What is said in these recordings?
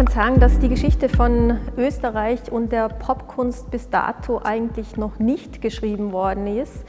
könnte sagen, dass die Geschichte von Österreich und der Popkunst bis dato eigentlich noch nicht geschrieben worden ist.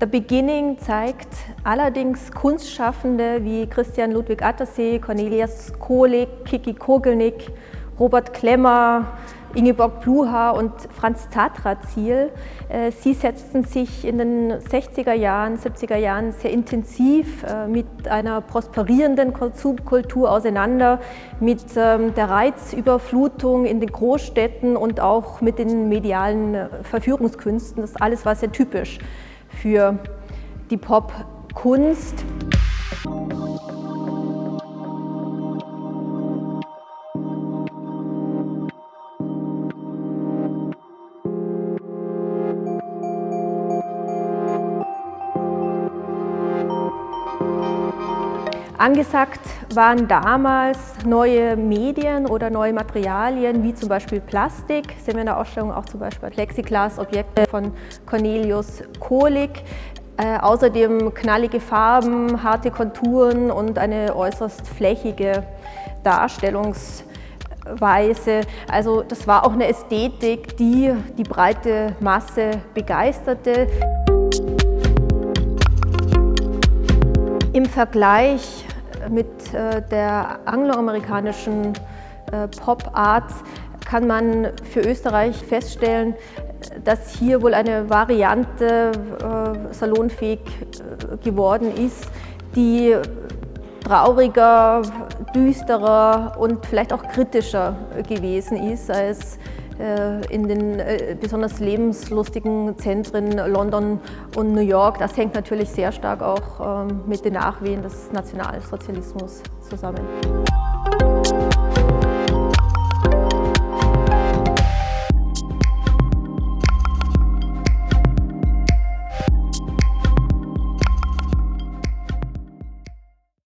The Beginning zeigt allerdings Kunstschaffende wie Christian Ludwig Attersee, Cornelius Kohlig, Kiki Kogelnick, Robert Klemmer, Ingeborg Bluha und Franz Zatra Ziel. Äh, sie setzten sich in den 60er Jahren, 70er Jahren sehr intensiv äh, mit einer prosperierenden Subkultur auseinander, mit ähm, der Reizüberflutung in den Großstädten und auch mit den medialen äh, Verführungskünsten. Das alles war sehr typisch für die Popkunst. Angesagt waren damals neue Medien oder neue Materialien, wie zum Beispiel Plastik. Sehen wir in der Ausstellung auch zum Beispiel Plexiglas-Objekte von Cornelius Kohlig. Äh, außerdem knallige Farben, harte Konturen und eine äußerst flächige Darstellungsweise. Also das war auch eine Ästhetik, die die breite Masse begeisterte. Im Vergleich mit äh, der angloamerikanischen äh, Pop-Art kann man für Österreich feststellen, dass hier wohl eine Variante äh, salonfähig geworden ist, die trauriger, düsterer und vielleicht auch kritischer gewesen ist als in den besonders lebenslustigen Zentren London und New York. Das hängt natürlich sehr stark auch ähm, mit den Nachwehen des Nationalsozialismus zusammen.